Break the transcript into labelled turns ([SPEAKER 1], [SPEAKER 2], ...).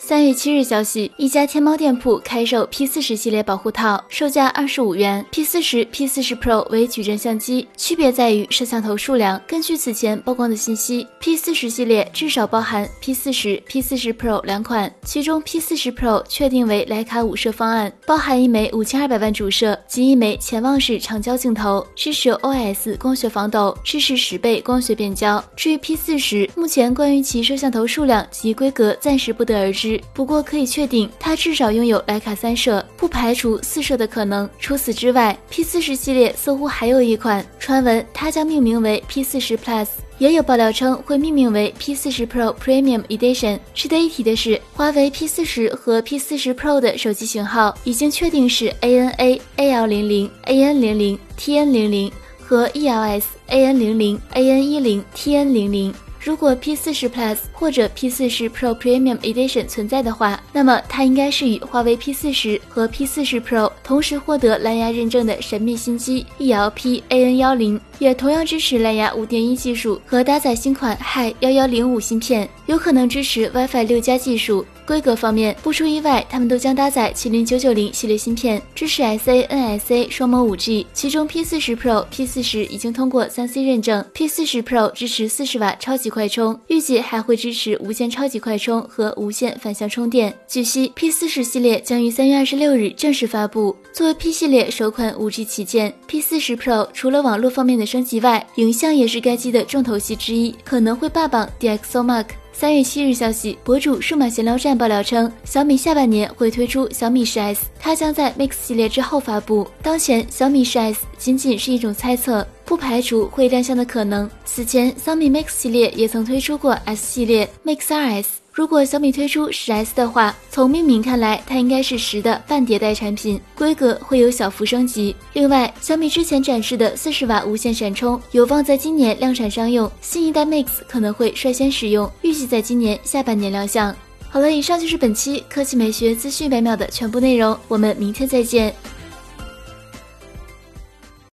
[SPEAKER 1] 三月七日消息，一家天猫店铺开售 P 四十系列保护套，售价二十五元。P 四十、P 四十 Pro 为矩阵相机，区别在于摄像头数量。根据此前曝光的信息，P 四十系列至少包含 P 四十、P 四十 Pro 两款，其中 P 四十 Pro 确定为徕卡五摄方案，包含一枚五千二百万主摄及一枚潜望式长焦镜头，支持 OIS 光学防抖，支持十倍光学变焦。至于 P 四十，目前关于其摄像头数量及规格暂时不得而知。不过可以确定，它至少拥有徕卡三摄，不排除四摄的可能。除此之外，P 四十系列似乎还有一款，传闻它将命名为 P 四十 Plus，也有爆料称会命名为 P 四十 Pro Premium Edition。值得一提的是，华为 P 四十和 P 四十 Pro 的手机型号已经确定是 ANA AL 零零 AN 零零 TN 零零和 ELS AN 零零 AN 一零 TN 零零。如果 P 四十 Plus 或者 P 四十 Pro Premium Edition 存在的话，那么它应该是与华为 P 四十和 P 四十 Pro 同时获得蓝牙认证的神秘新机 ELP AN 幺零，也同样支持蓝牙五点一技术和搭载新款 Hi 幺幺零五芯片，有可能支持 WiFi 六加技术。规格方面，不出意外，它们都将搭载麒麟九九零系列芯片，支持 SA、NSA 双模五 G。其中 P 四十 Pro、P 四十已经通过三 C 认证，P 四十 Pro 支持四十瓦超级快充，预计还会支持无线超级快充和无线反向充电。据悉，P 四十系列将于三月二十六日正式发布。作为 P 系列首款五 G 旗舰，P 四十 Pro 除了网络方面的升级外，影像也是该机的重头戏之一，可能会霸榜 DxO Mark。三月七日消息，博主数码闲聊站爆料称，小米下半年会推出小米十 S，它将在 Mix 系列之后发布。当前小米十 S 仅仅是一种猜测，不排除会亮相的可能。此前小米 Mix 系列也曾推出过 S 系列 Mix 2S。如果小米推出十 S 的话，从命名看来，它应该是十的半迭代产品，规格会有小幅升级。另外，小米之前展示的四十瓦无线闪充有望在今年量产商用，新一代 Mix 可能会率先使用，预计在今年下半年亮相。好了，以上就是本期科技美学资讯百秒的全部内容，我们明天再见。